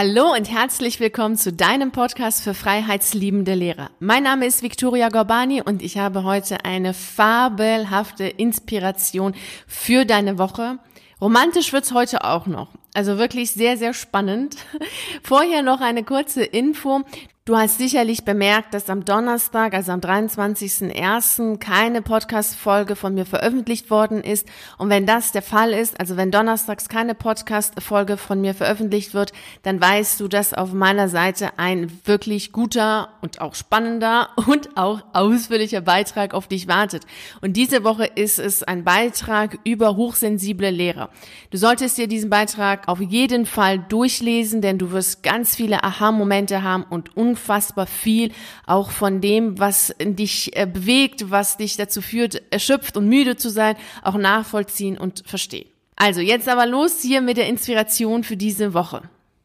Hallo und herzlich willkommen zu deinem Podcast für freiheitsliebende Lehrer. Mein Name ist Victoria Gorbani und ich habe heute eine fabelhafte Inspiration für deine Woche. Romantisch wird's heute auch noch. Also wirklich sehr, sehr spannend. Vorher noch eine kurze Info. Du hast sicherlich bemerkt, dass am Donnerstag, also am 23.01., keine Podcast-Folge von mir veröffentlicht worden ist. Und wenn das der Fall ist, also wenn donnerstags keine Podcast-Folge von mir veröffentlicht wird, dann weißt du, dass auf meiner Seite ein wirklich guter und auch spannender und auch ausführlicher Beitrag auf dich wartet. Und diese Woche ist es ein Beitrag über hochsensible Lehrer. Du solltest dir diesen Beitrag auf jeden Fall durchlesen, denn du wirst ganz viele Aha-Momente haben und unfassbar viel auch von dem, was dich äh, bewegt, was dich dazu führt, erschöpft und müde zu sein, auch nachvollziehen und verstehen. Also jetzt aber los hier mit der Inspiration für diese Woche.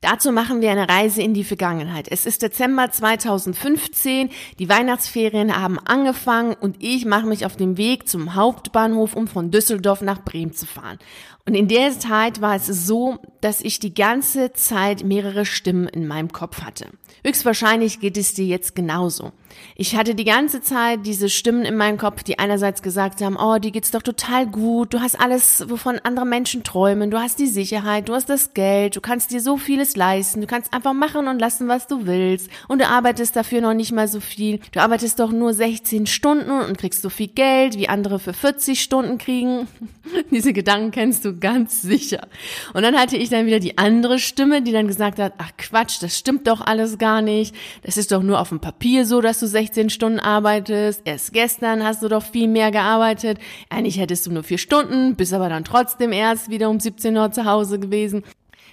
Dazu machen wir eine Reise in die Vergangenheit. Es ist Dezember 2015, die Weihnachtsferien haben angefangen und ich mache mich auf den Weg zum Hauptbahnhof, um von Düsseldorf nach Bremen zu fahren. Und in der Zeit war es so, dass ich die ganze Zeit mehrere Stimmen in meinem Kopf hatte. Höchstwahrscheinlich geht es dir jetzt genauso. Ich hatte die ganze Zeit diese Stimmen in meinem Kopf, die einerseits gesagt haben, oh, dir geht's doch total gut, du hast alles, wovon andere Menschen träumen, du hast die Sicherheit, du hast das Geld, du kannst dir so vieles leisten, du kannst einfach machen und lassen, was du willst und du arbeitest dafür noch nicht mal so viel, du arbeitest doch nur 16 Stunden und kriegst so viel Geld, wie andere für 40 Stunden kriegen. diese Gedanken kennst du ganz sicher. Und dann hatte ich dann wieder die andere Stimme, die dann gesagt hat, ach Quatsch, das stimmt doch alles gar nicht. Das ist doch nur auf dem Papier so, dass du 16 Stunden arbeitest. Erst gestern hast du doch viel mehr gearbeitet. Eigentlich hättest du nur vier Stunden, bist aber dann trotzdem erst wieder um 17 Uhr zu Hause gewesen.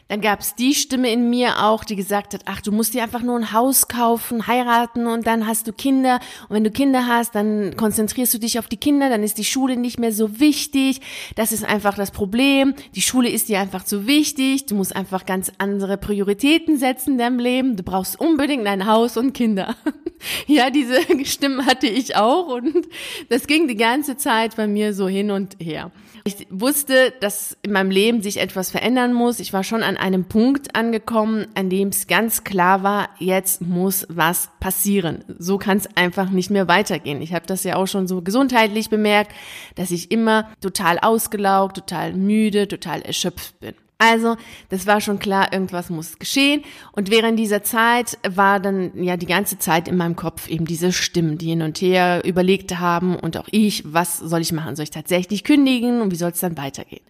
Dann gab es die Stimme in mir auch, die gesagt hat, ach, du musst dir einfach nur ein Haus kaufen, heiraten und dann hast du Kinder. Und wenn du Kinder hast, dann konzentrierst du dich auf die Kinder, dann ist die Schule nicht mehr so wichtig. Das ist einfach das Problem. Die Schule ist dir einfach zu wichtig. Du musst einfach ganz andere Prioritäten setzen in deinem Leben. Du brauchst unbedingt ein Haus und Kinder. ja, diese Stimmen hatte ich auch und das ging die ganze Zeit bei mir so hin und her. Ich wusste, dass in meinem Leben sich etwas verändern muss. Ich war schon an einem Punkt angekommen, an dem es ganz klar war, jetzt muss was passieren. So kann es einfach nicht mehr weitergehen. Ich habe das ja auch schon so gesundheitlich bemerkt, dass ich immer total ausgelaugt, total müde, total erschöpft bin. Also, das war schon klar, irgendwas muss geschehen. Und während dieser Zeit war dann ja die ganze Zeit in meinem Kopf eben diese Stimmen, die hin und her überlegt haben und auch ich, was soll ich machen? Soll ich tatsächlich kündigen und wie soll es dann weitergehen?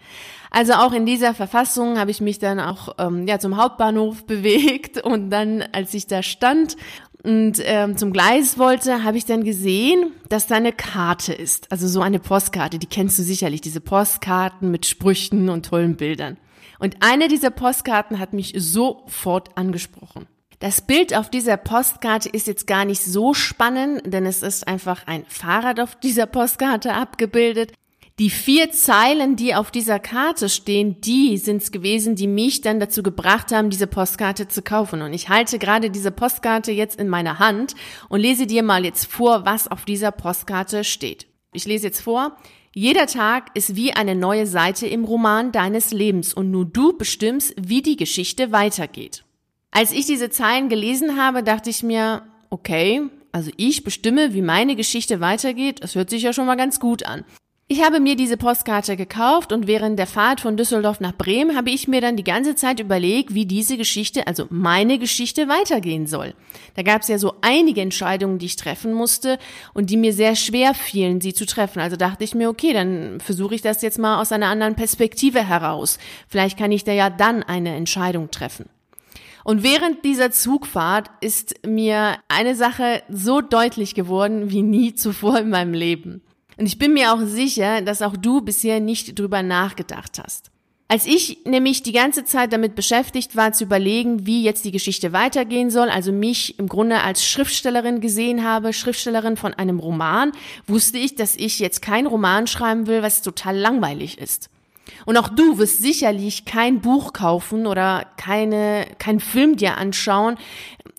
Also auch in dieser Verfassung habe ich mich dann auch ähm, ja zum Hauptbahnhof bewegt und dann, als ich da stand und ähm, zum Gleis wollte, habe ich dann gesehen, dass da eine Karte ist. Also so eine Postkarte, die kennst du sicherlich, diese Postkarten mit Sprüchen und tollen Bildern. Und eine dieser Postkarten hat mich sofort angesprochen. Das Bild auf dieser Postkarte ist jetzt gar nicht so spannend, denn es ist einfach ein Fahrrad auf dieser Postkarte abgebildet. Die vier Zeilen, die auf dieser Karte stehen, die sind es gewesen, die mich dann dazu gebracht haben, diese Postkarte zu kaufen. Und ich halte gerade diese Postkarte jetzt in meiner Hand und lese dir mal jetzt vor, was auf dieser Postkarte steht. Ich lese jetzt vor. Jeder Tag ist wie eine neue Seite im Roman deines Lebens und nur du bestimmst, wie die Geschichte weitergeht. Als ich diese Zeilen gelesen habe, dachte ich mir, okay, also ich bestimme, wie meine Geschichte weitergeht, das hört sich ja schon mal ganz gut an. Ich habe mir diese Postkarte gekauft und während der Fahrt von Düsseldorf nach Bremen habe ich mir dann die ganze Zeit überlegt, wie diese Geschichte, also meine Geschichte weitergehen soll. Da gab es ja so einige Entscheidungen, die ich treffen musste und die mir sehr schwer fielen, sie zu treffen. Also dachte ich mir, okay, dann versuche ich das jetzt mal aus einer anderen Perspektive heraus. Vielleicht kann ich da ja dann eine Entscheidung treffen. Und während dieser Zugfahrt ist mir eine Sache so deutlich geworden wie nie zuvor in meinem Leben. Und ich bin mir auch sicher, dass auch du bisher nicht drüber nachgedacht hast. Als ich nämlich die ganze Zeit damit beschäftigt war, zu überlegen, wie jetzt die Geschichte weitergehen soll, also mich im Grunde als Schriftstellerin gesehen habe, Schriftstellerin von einem Roman, wusste ich, dass ich jetzt kein Roman schreiben will, was total langweilig ist. Und auch du wirst sicherlich kein Buch kaufen oder keine, kein Film dir anschauen,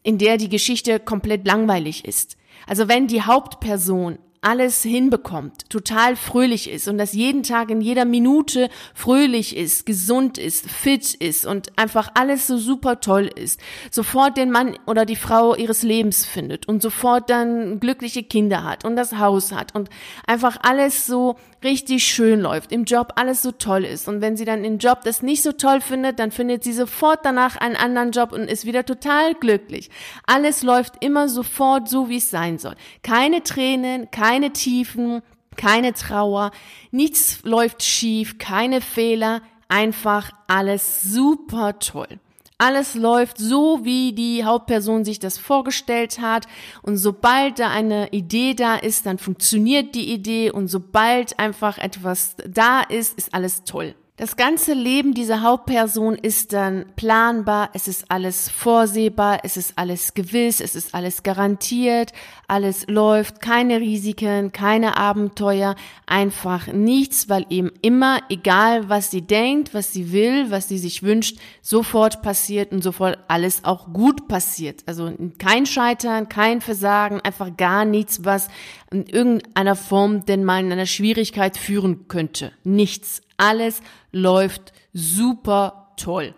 in der die Geschichte komplett langweilig ist. Also wenn die Hauptperson alles hinbekommt, total fröhlich ist und das jeden Tag in jeder Minute fröhlich ist, gesund ist, fit ist und einfach alles so super toll ist, sofort den Mann oder die Frau ihres Lebens findet und sofort dann glückliche Kinder hat und das Haus hat und einfach alles so richtig schön läuft, im Job alles so toll ist. Und wenn sie dann im Job das nicht so toll findet, dann findet sie sofort danach einen anderen Job und ist wieder total glücklich. Alles läuft immer sofort so, wie es sein soll. Keine Tränen, keine Tiefen, keine Trauer, nichts läuft schief, keine Fehler, einfach alles super toll. Alles läuft so, wie die Hauptperson sich das vorgestellt hat. Und sobald da eine Idee da ist, dann funktioniert die Idee. Und sobald einfach etwas da ist, ist alles toll. Das ganze Leben dieser Hauptperson ist dann planbar, es ist alles vorsehbar, es ist alles gewiss, es ist alles garantiert, alles läuft, keine Risiken, keine Abenteuer, einfach nichts, weil eben immer, egal was sie denkt, was sie will, was sie sich wünscht, sofort passiert und sofort alles auch gut passiert. Also kein Scheitern, kein Versagen, einfach gar nichts, was in irgendeiner Form denn mal in einer Schwierigkeit führen könnte. Nichts. Alles läuft super toll.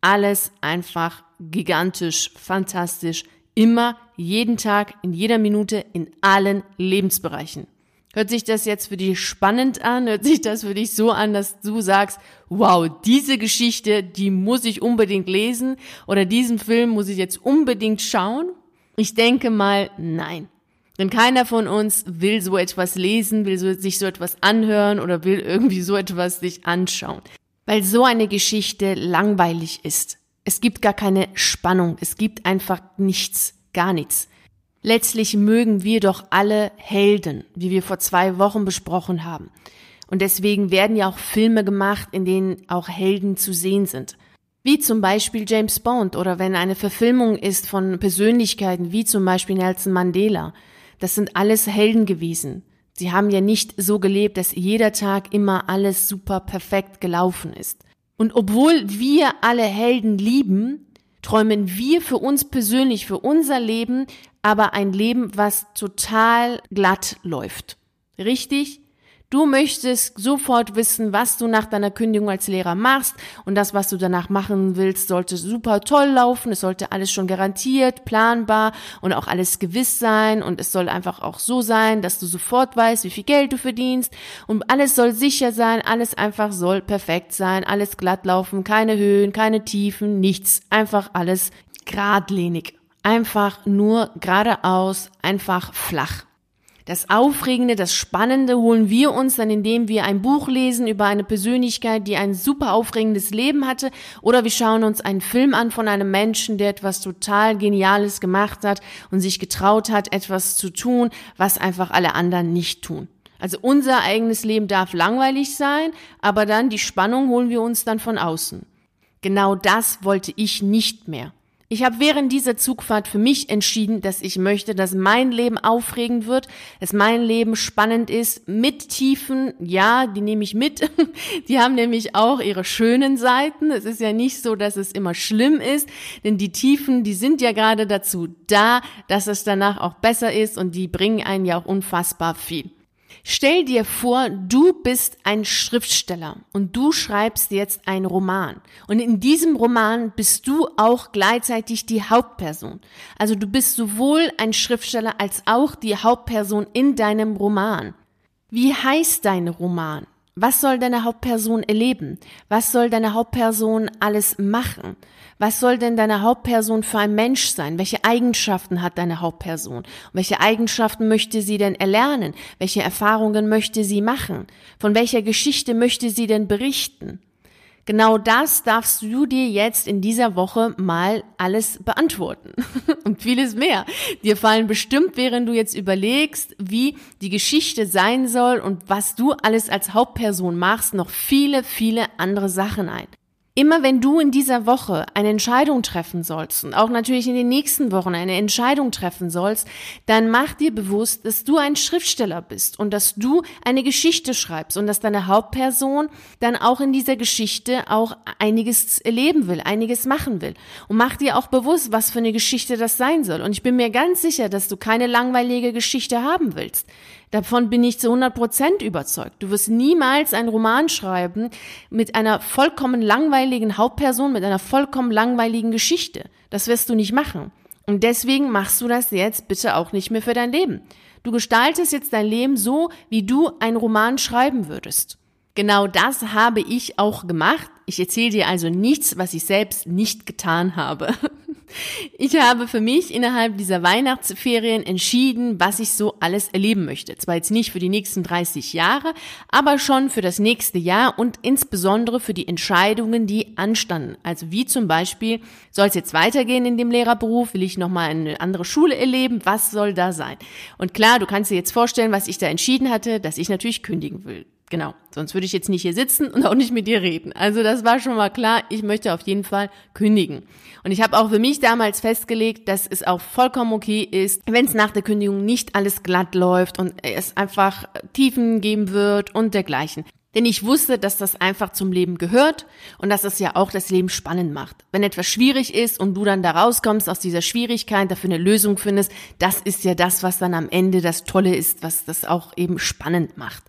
Alles einfach gigantisch, fantastisch. Immer, jeden Tag, in jeder Minute, in allen Lebensbereichen. Hört sich das jetzt für dich spannend an? Hört sich das für dich so an, dass du sagst, wow, diese Geschichte, die muss ich unbedingt lesen oder diesen Film muss ich jetzt unbedingt schauen? Ich denke mal, nein. Denn keiner von uns will so etwas lesen, will so, sich so etwas anhören oder will irgendwie so etwas sich anschauen. Weil so eine Geschichte langweilig ist. Es gibt gar keine Spannung. Es gibt einfach nichts, gar nichts. Letztlich mögen wir doch alle Helden, wie wir vor zwei Wochen besprochen haben. Und deswegen werden ja auch Filme gemacht, in denen auch Helden zu sehen sind. Wie zum Beispiel James Bond oder wenn eine Verfilmung ist von Persönlichkeiten wie zum Beispiel Nelson Mandela. Das sind alles Helden gewesen. Sie haben ja nicht so gelebt, dass jeder Tag immer alles super perfekt gelaufen ist. Und obwohl wir alle Helden lieben, träumen wir für uns persönlich, für unser Leben, aber ein Leben, was total glatt läuft. Richtig? Du möchtest sofort wissen, was du nach deiner Kündigung als Lehrer machst. Und das, was du danach machen willst, sollte super toll laufen. Es sollte alles schon garantiert, planbar und auch alles gewiss sein. Und es soll einfach auch so sein, dass du sofort weißt, wie viel Geld du verdienst. Und alles soll sicher sein, alles einfach soll perfekt sein, alles glatt laufen, keine Höhen, keine Tiefen, nichts, einfach alles geradlinig. Einfach nur geradeaus, einfach flach. Das Aufregende, das Spannende holen wir uns dann, indem wir ein Buch lesen über eine Persönlichkeit, die ein super aufregendes Leben hatte, oder wir schauen uns einen Film an von einem Menschen, der etwas total Geniales gemacht hat und sich getraut hat, etwas zu tun, was einfach alle anderen nicht tun. Also unser eigenes Leben darf langweilig sein, aber dann die Spannung holen wir uns dann von außen. Genau das wollte ich nicht mehr. Ich habe während dieser Zugfahrt für mich entschieden, dass ich möchte, dass mein Leben aufregend wird, dass mein Leben spannend ist, mit Tiefen, ja, die nehme ich mit. Die haben nämlich auch ihre schönen Seiten. Es ist ja nicht so, dass es immer schlimm ist, denn die Tiefen, die sind ja gerade dazu da, dass es danach auch besser ist und die bringen einen ja auch unfassbar viel. Stell dir vor, du bist ein Schriftsteller und du schreibst jetzt einen Roman. Und in diesem Roman bist du auch gleichzeitig die Hauptperson. Also du bist sowohl ein Schriftsteller als auch die Hauptperson in deinem Roman. Wie heißt dein Roman? Was soll deine Hauptperson erleben? Was soll deine Hauptperson alles machen? Was soll denn deine Hauptperson für ein Mensch sein? Welche Eigenschaften hat deine Hauptperson? welche Eigenschaften möchte sie denn erlernen? Welche Erfahrungen möchte sie machen? Von welcher Geschichte möchte sie denn berichten? Genau das darfst du dir jetzt in dieser Woche mal alles beantworten und vieles mehr. Dir fallen bestimmt, während du jetzt überlegst, wie die Geschichte sein soll und was du alles als Hauptperson machst, noch viele, viele andere Sachen ein. Immer wenn du in dieser Woche eine Entscheidung treffen sollst und auch natürlich in den nächsten Wochen eine Entscheidung treffen sollst, dann mach dir bewusst, dass du ein Schriftsteller bist und dass du eine Geschichte schreibst und dass deine Hauptperson dann auch in dieser Geschichte auch einiges erleben will, einiges machen will. Und mach dir auch bewusst, was für eine Geschichte das sein soll. Und ich bin mir ganz sicher, dass du keine langweilige Geschichte haben willst. Davon bin ich zu 100 Prozent überzeugt. Du wirst niemals einen Roman schreiben mit einer vollkommen langweiligen Hauptperson, mit einer vollkommen langweiligen Geschichte. Das wirst du nicht machen. Und deswegen machst du das jetzt bitte auch nicht mehr für dein Leben. Du gestaltest jetzt dein Leben so, wie du einen Roman schreiben würdest. Genau das habe ich auch gemacht. Ich erzähle dir also nichts, was ich selbst nicht getan habe. Ich habe für mich innerhalb dieser Weihnachtsferien entschieden, was ich so alles erleben möchte. Zwar jetzt nicht für die nächsten 30 Jahre, aber schon für das nächste Jahr und insbesondere für die Entscheidungen, die anstanden. Also wie zum Beispiel, soll es jetzt weitergehen in dem Lehrerberuf? Will ich nochmal eine andere Schule erleben? Was soll da sein? Und klar, du kannst dir jetzt vorstellen, was ich da entschieden hatte, dass ich natürlich kündigen will. Genau, sonst würde ich jetzt nicht hier sitzen und auch nicht mit dir reden. Also das war schon mal klar, ich möchte auf jeden Fall kündigen. Und ich habe auch für mich damals festgelegt, dass es auch vollkommen okay ist, wenn es nach der Kündigung nicht alles glatt läuft und es einfach Tiefen geben wird und dergleichen. Denn ich wusste, dass das einfach zum Leben gehört und dass das ja auch das Leben spannend macht. Wenn etwas schwierig ist und du dann da rauskommst aus dieser Schwierigkeit, dafür eine Lösung findest, das ist ja das, was dann am Ende das Tolle ist, was das auch eben spannend macht.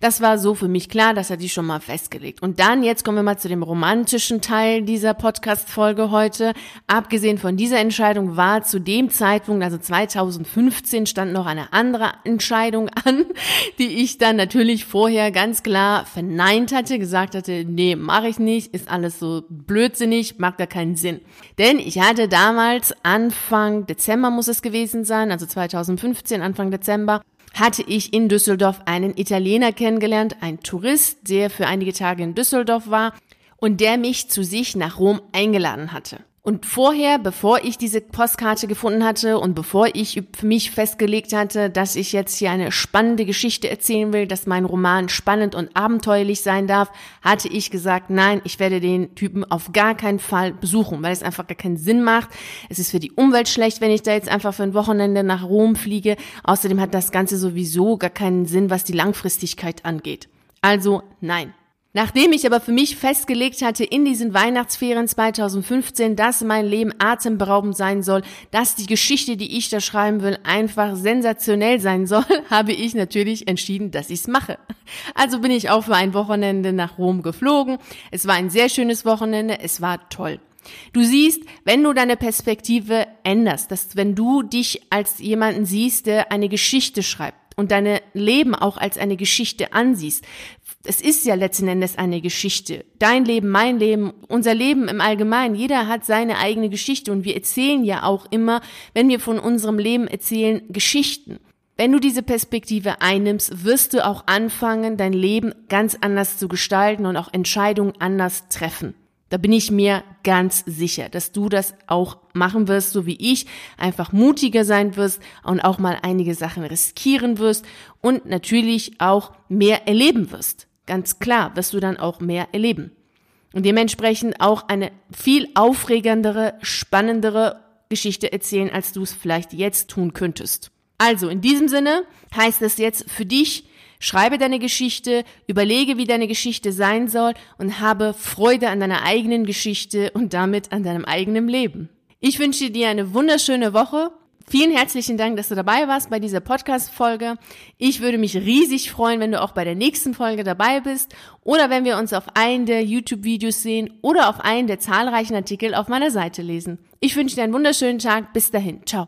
Das war so für mich klar, das hatte ich schon mal festgelegt. Und dann, jetzt kommen wir mal zu dem romantischen Teil dieser Podcast-Folge heute. Abgesehen von dieser Entscheidung war zu dem Zeitpunkt, also 2015, stand noch eine andere Entscheidung an, die ich dann natürlich vorher ganz klar verneint hatte, gesagt hatte, nee, mache ich nicht, ist alles so blödsinnig, macht gar keinen Sinn. Denn ich hatte damals Anfang Dezember muss es gewesen sein, also 2015, Anfang Dezember, hatte ich in Düsseldorf einen Italiener kennengelernt, ein Tourist, der für einige Tage in Düsseldorf war und der mich zu sich nach Rom eingeladen hatte. Und vorher, bevor ich diese Postkarte gefunden hatte und bevor ich für mich festgelegt hatte, dass ich jetzt hier eine spannende Geschichte erzählen will, dass mein Roman spannend und abenteuerlich sein darf, hatte ich gesagt, nein, ich werde den Typen auf gar keinen Fall besuchen, weil es einfach gar keinen Sinn macht. Es ist für die Umwelt schlecht, wenn ich da jetzt einfach für ein Wochenende nach Rom fliege. Außerdem hat das Ganze sowieso gar keinen Sinn, was die Langfristigkeit angeht. Also nein. Nachdem ich aber für mich festgelegt hatte in diesen Weihnachtsferien 2015, dass mein Leben atemberaubend sein soll, dass die Geschichte, die ich da schreiben will, einfach sensationell sein soll, habe ich natürlich entschieden, dass ich es mache. Also bin ich auch für ein Wochenende nach Rom geflogen. Es war ein sehr schönes Wochenende, es war toll. Du siehst, wenn du deine Perspektive änderst, dass wenn du dich als jemanden siehst, der eine Geschichte schreibt, und deine Leben auch als eine Geschichte ansiehst. Es ist ja letzten Endes eine Geschichte. Dein Leben, mein Leben, unser Leben im Allgemeinen. Jeder hat seine eigene Geschichte und wir erzählen ja auch immer, wenn wir von unserem Leben erzählen, Geschichten. Wenn du diese Perspektive einnimmst, wirst du auch anfangen, dein Leben ganz anders zu gestalten und auch Entscheidungen anders treffen. Da bin ich mir ganz sicher, dass du das auch machen wirst, so wie ich, einfach mutiger sein wirst und auch mal einige Sachen riskieren wirst und natürlich auch mehr erleben wirst. Ganz klar wirst du dann auch mehr erleben. Und dementsprechend auch eine viel aufregendere, spannendere Geschichte erzählen, als du es vielleicht jetzt tun könntest. Also in diesem Sinne heißt es jetzt für dich, Schreibe deine Geschichte, überlege, wie deine Geschichte sein soll und habe Freude an deiner eigenen Geschichte und damit an deinem eigenen Leben. Ich wünsche dir eine wunderschöne Woche. Vielen herzlichen Dank, dass du dabei warst bei dieser Podcast-Folge. Ich würde mich riesig freuen, wenn du auch bei der nächsten Folge dabei bist oder wenn wir uns auf einen der YouTube-Videos sehen oder auf einen der zahlreichen Artikel auf meiner Seite lesen. Ich wünsche dir einen wunderschönen Tag. Bis dahin. Ciao.